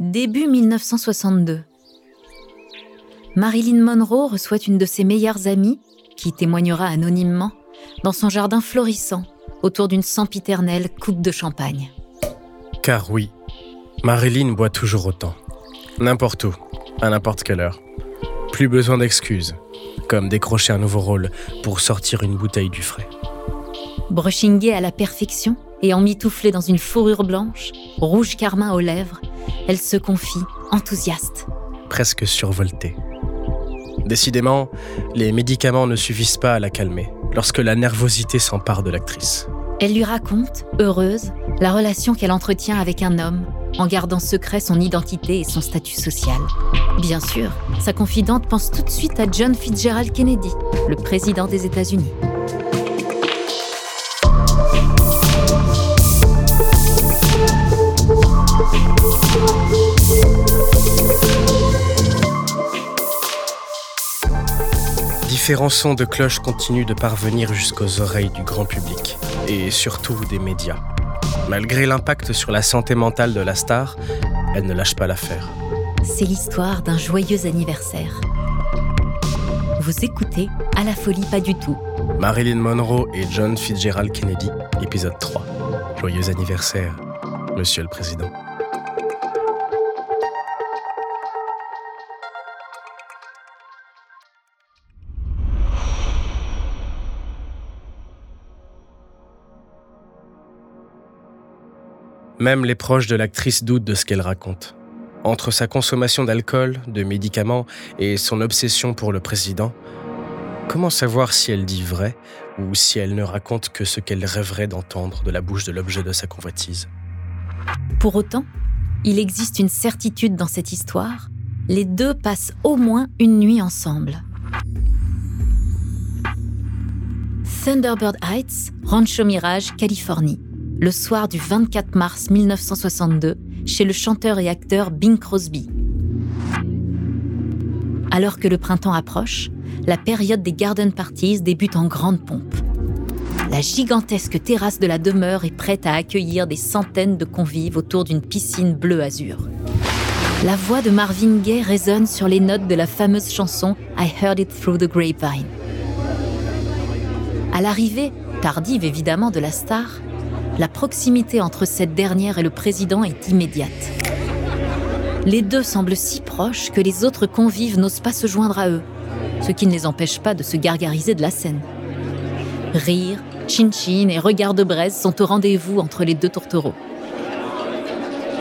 Début 1962. Marilyn Monroe reçoit une de ses meilleures amies, qui témoignera anonymement, dans son jardin florissant, autour d'une sempiternelle coupe de champagne. Car oui, Marilyn boit toujours autant. N'importe où, à n'importe quelle heure. Plus besoin d'excuses, comme décrocher un nouveau rôle pour sortir une bouteille du frais. Brushingée à la perfection et emmitouflée dans une fourrure blanche, rouge carmin aux lèvres, elle se confie, enthousiaste. Presque survoltée. Décidément, les médicaments ne suffisent pas à la calmer lorsque la nervosité s'empare de l'actrice. Elle lui raconte, heureuse, la relation qu'elle entretient avec un homme, en gardant secret son identité et son statut social. Bien sûr, sa confidente pense tout de suite à John Fitzgerald Kennedy, le président des États-Unis. Différents sons de cloche continuent de parvenir jusqu'aux oreilles du grand public, et surtout des médias. Malgré l'impact sur la santé mentale de la star, elle ne lâche pas l'affaire. C'est l'histoire d'un joyeux anniversaire. Vous écoutez À la folie pas du tout. Marilyn Monroe et John Fitzgerald Kennedy, épisode 3. Joyeux anniversaire, Monsieur le Président. Même les proches de l'actrice doutent de ce qu'elle raconte. Entre sa consommation d'alcool, de médicaments et son obsession pour le président, comment savoir si elle dit vrai ou si elle ne raconte que ce qu'elle rêverait d'entendre de la bouche de l'objet de sa convoitise? Pour autant, il existe une certitude dans cette histoire. Les deux passent au moins une nuit ensemble. Thunderbird Heights, Rancho Mirage, Californie le soir du 24 mars 1962 chez le chanteur et acteur Bing Crosby. Alors que le printemps approche, la période des garden parties débute en grande pompe. La gigantesque terrasse de la demeure est prête à accueillir des centaines de convives autour d'une piscine bleu-azur. La voix de Marvin Gaye résonne sur les notes de la fameuse chanson I Heard It Through the Grapevine. À l'arrivée, tardive évidemment de la star, la proximité entre cette dernière et le président est immédiate. Les deux semblent si proches que les autres convives n'osent pas se joindre à eux, ce qui ne les empêche pas de se gargariser de la scène. Rire, chin-chin et regards de braise sont au rendez-vous entre les deux tourtereaux.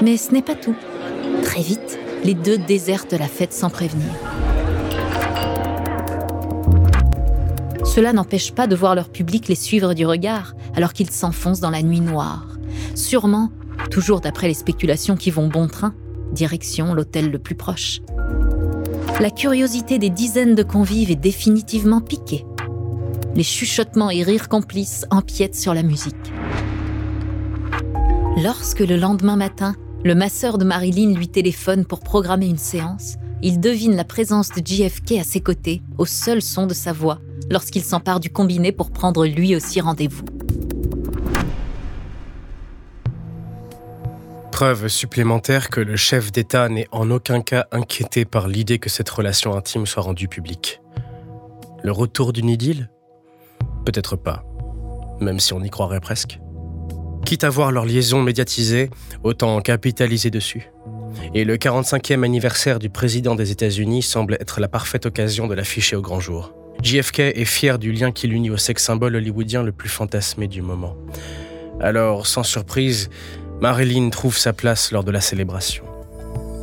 Mais ce n'est pas tout. Très vite, les deux désertent la fête sans prévenir. Cela n'empêche pas de voir leur public les suivre du regard alors qu'ils s'enfoncent dans la nuit noire. Sûrement, toujours d'après les spéculations qui vont bon train, direction l'hôtel le plus proche. La curiosité des dizaines de convives est définitivement piquée. Les chuchotements et rires complices empiètent sur la musique. Lorsque le lendemain matin, le masseur de Marilyn lui téléphone pour programmer une séance, il devine la présence de JFK à ses côtés, au seul son de sa voix, lorsqu'il s'empare du combiné pour prendre lui aussi rendez-vous. Preuve supplémentaire que le chef d'État n'est en aucun cas inquiété par l'idée que cette relation intime soit rendue publique. Le retour d'une idylle? Peut-être pas, même si on y croirait presque. Quitte à voir leur liaison médiatisée, autant capitaliser dessus. Et le 45e anniversaire du président des États-Unis semble être la parfaite occasion de l'afficher au grand jour. JFK est fier du lien qui l'unit au sex symbole hollywoodien le plus fantasmé du moment. Alors, sans surprise, Marilyn trouve sa place lors de la célébration.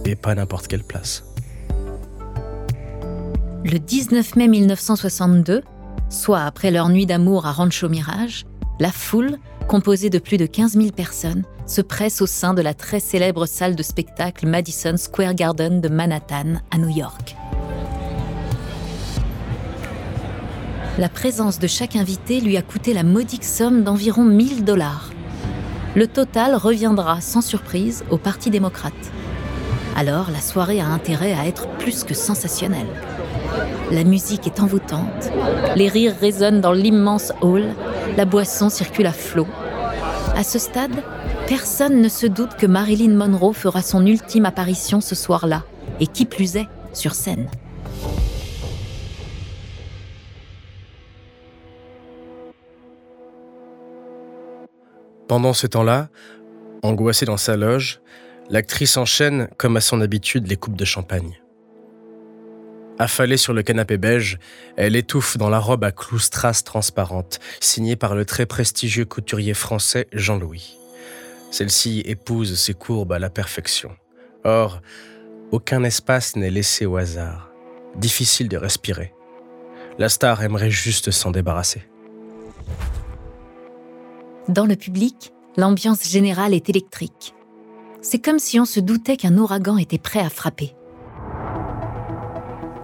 Et pas n'importe quelle place. Le 19 mai 1962, soit après leur nuit d'amour à Rancho Mirage, la foule, composée de plus de 15 000 personnes, se presse au sein de la très célèbre salle de spectacle Madison Square Garden de Manhattan, à New York. La présence de chaque invité lui a coûté la modique somme d'environ 1000 dollars. Le total reviendra sans surprise au Parti démocrate. Alors la soirée a intérêt à être plus que sensationnelle. La musique est envoûtante, les rires résonnent dans l'immense hall, la boisson circule à flot. À ce stade, personne ne se doute que Marilyn Monroe fera son ultime apparition ce soir-là, et qui plus est, sur scène. Pendant ce temps-là, angoissée dans sa loge, l'actrice enchaîne, comme à son habitude, les coupes de champagne. Affalée sur le canapé beige, elle étouffe dans la robe à clous strass transparente, signée par le très prestigieux couturier français Jean-Louis. Celle-ci épouse ses courbes à la perfection. Or, aucun espace n'est laissé au hasard. Difficile de respirer. La star aimerait juste s'en débarrasser. Dans le public, l'ambiance générale est électrique. C'est comme si on se doutait qu'un ouragan était prêt à frapper.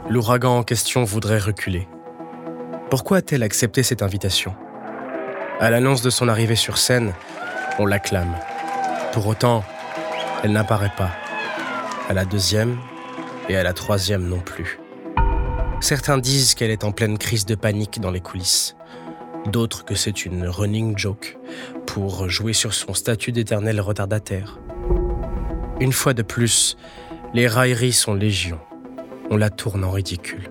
L'ouragan en question voudrait reculer. Pourquoi a-t-elle accepté cette invitation? À l'annonce de son arrivée sur scène, on l'acclame. Pour autant, elle n'apparaît pas. À la deuxième et à la troisième non plus. Certains disent qu'elle est en pleine crise de panique dans les coulisses d'autres que c'est une running joke pour jouer sur son statut d'éternel retardataire. Une fois de plus, les railleries sont légion. On la tourne en ridicule.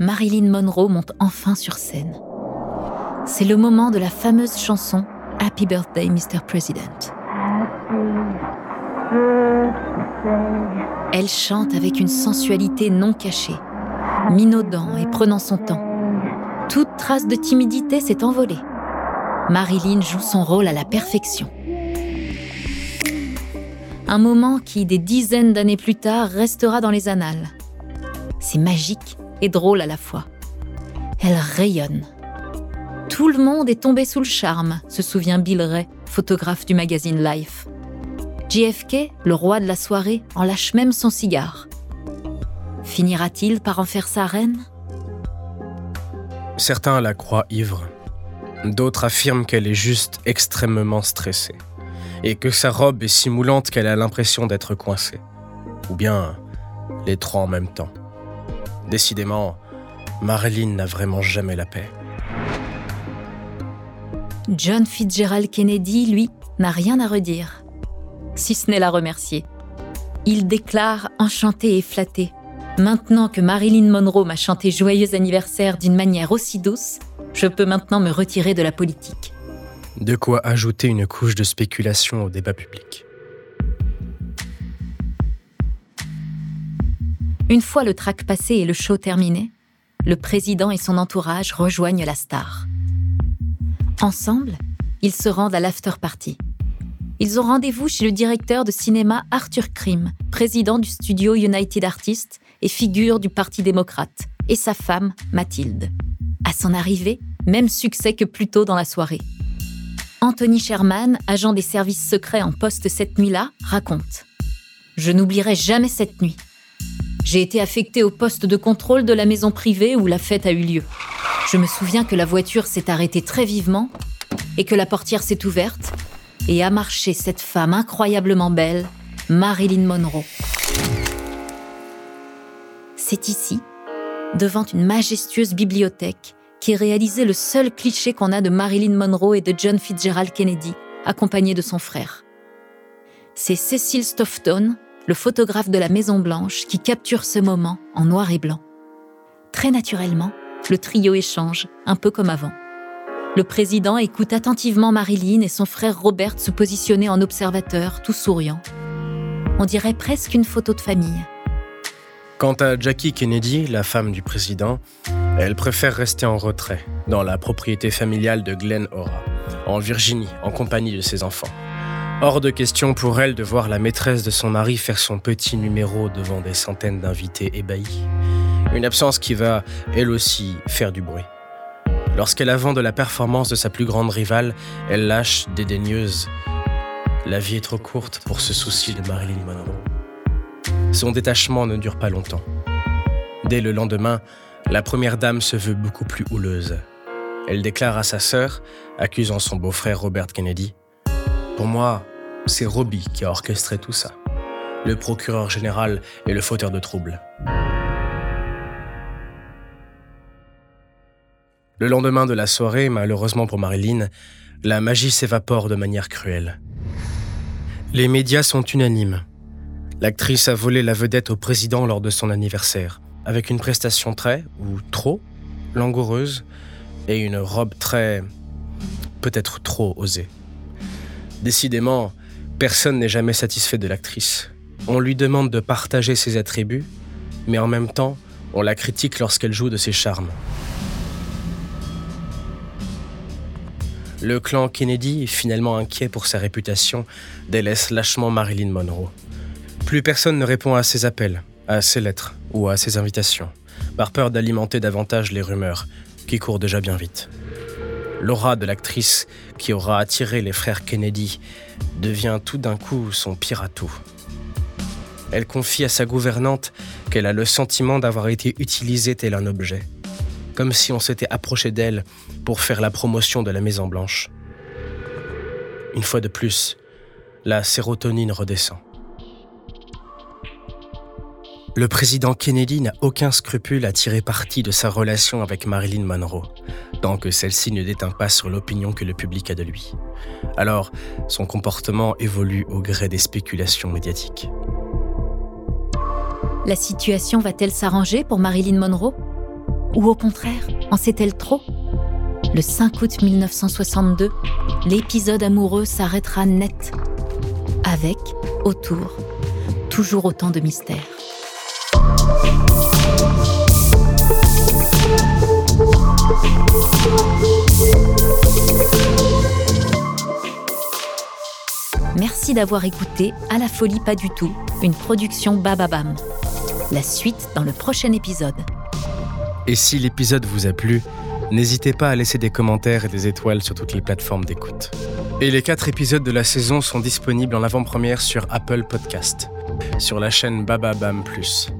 Marilyn Monroe monte enfin sur scène. C'est le moment de la fameuse chanson Happy Birthday, Mr. President. Elle chante avec une sensualité non cachée, minaudant et prenant son temps. Toute trace de timidité s'est envolée. Marilyn joue son rôle à la perfection. Un moment qui, des dizaines d'années plus tard, restera dans les annales. C'est magique et drôle à la fois. Elle rayonne. Tout le monde est tombé sous le charme, se souvient Bill Ray, photographe du magazine Life. JFK, le roi de la soirée, en lâche même son cigare. Finira-t-il par en faire sa reine? Certains la croient ivre. D'autres affirment qu'elle est juste extrêmement stressée. Et que sa robe est si moulante qu'elle a l'impression d'être coincée. Ou bien les trois en même temps. Décidément, Marilyn n'a vraiment jamais la paix. John Fitzgerald Kennedy, lui, n'a rien à redire, si ce n'est la remercier. Il déclare enchanté et flatté. Maintenant que Marilyn Monroe m'a chanté joyeux anniversaire d'une manière aussi douce, je peux maintenant me retirer de la politique. De quoi ajouter une couche de spéculation au débat public. Une fois le track passé et le show terminé, le président et son entourage rejoignent la star. Ensemble, ils se rendent à l'after party. Ils ont rendez-vous chez le directeur de cinéma Arthur Krim, président du studio United Artists et figure du Parti démocrate, et sa femme, Mathilde. À son arrivée, même succès que plus tôt dans la soirée. Anthony Sherman, agent des services secrets en poste cette nuit-là, raconte Je n'oublierai jamais cette nuit. J'ai été affecté au poste de contrôle de la maison privée où la fête a eu lieu. Je me souviens que la voiture s'est arrêtée très vivement et que la portière s'est ouverte et a marché cette femme incroyablement belle, Marilyn Monroe. C'est ici, devant une majestueuse bibliothèque, qui réalisé le seul cliché qu'on a de Marilyn Monroe et de John Fitzgerald Kennedy, accompagné de son frère. C'est Cecil Stofton, le photographe de la Maison Blanche, qui capture ce moment en noir et blanc. Très naturellement, le trio échange, un peu comme avant. Le président écoute attentivement Marilyn et son frère Robert se positionner en observateur, tout souriant. On dirait presque une photo de famille. Quant à Jackie Kennedy, la femme du président, elle préfère rester en retrait, dans la propriété familiale de Glen Ora, en Virginie, en compagnie de ses enfants. Hors de question pour elle de voir la maîtresse de son mari faire son petit numéro devant des centaines d'invités ébahis. Une absence qui va, elle aussi, faire du bruit. Lorsqu'elle avance de la performance de sa plus grande rivale, elle lâche dédaigneuse. La vie est trop courte pour ce souci de Marilyn Monroe. Son détachement ne dure pas longtemps. Dès le lendemain, la première dame se veut beaucoup plus houleuse. Elle déclare à sa sœur, accusant son beau-frère Robert Kennedy pour moi, c'est Robbie qui a orchestré tout ça. Le procureur général et le fauteur de troubles. Le lendemain de la soirée, malheureusement pour Marilyn, la magie s'évapore de manière cruelle. Les médias sont unanimes. L'actrice a volé la vedette au président lors de son anniversaire, avec une prestation très, ou trop, langoureuse, et une robe très... peut-être trop osée. Décidément, personne n'est jamais satisfait de l'actrice. On lui demande de partager ses attributs, mais en même temps, on la critique lorsqu'elle joue de ses charmes. Le clan Kennedy, finalement inquiet pour sa réputation, délaisse lâchement Marilyn Monroe. Plus personne ne répond à ses appels, à ses lettres ou à ses invitations, par peur d'alimenter davantage les rumeurs, qui courent déjà bien vite. L'aura de l'actrice qui aura attiré les frères Kennedy devient tout d'un coup son pire atout. Elle confie à sa gouvernante qu'elle a le sentiment d'avoir été utilisée tel un objet, comme si on s'était approché d'elle pour faire la promotion de la Maison Blanche. Une fois de plus, la sérotonine redescend. Le président Kennedy n'a aucun scrupule à tirer parti de sa relation avec Marilyn Monroe, tant que celle-ci ne déteint pas sur l'opinion que le public a de lui. Alors, son comportement évolue au gré des spéculations médiatiques. La situation va-t-elle s'arranger pour Marilyn Monroe? Ou au contraire, en sait-elle trop? Le 5 août 1962, l'épisode amoureux s'arrêtera net, avec, autour, toujours autant de mystères. Merci d'avoir écouté À la folie pas du tout, une production Bababam. La suite dans le prochain épisode. Et si l'épisode vous a plu, n'hésitez pas à laisser des commentaires et des étoiles sur toutes les plateformes d'écoute. Et les quatre épisodes de la saison sont disponibles en avant-première sur Apple Podcast, sur la chaîne Bababam Plus.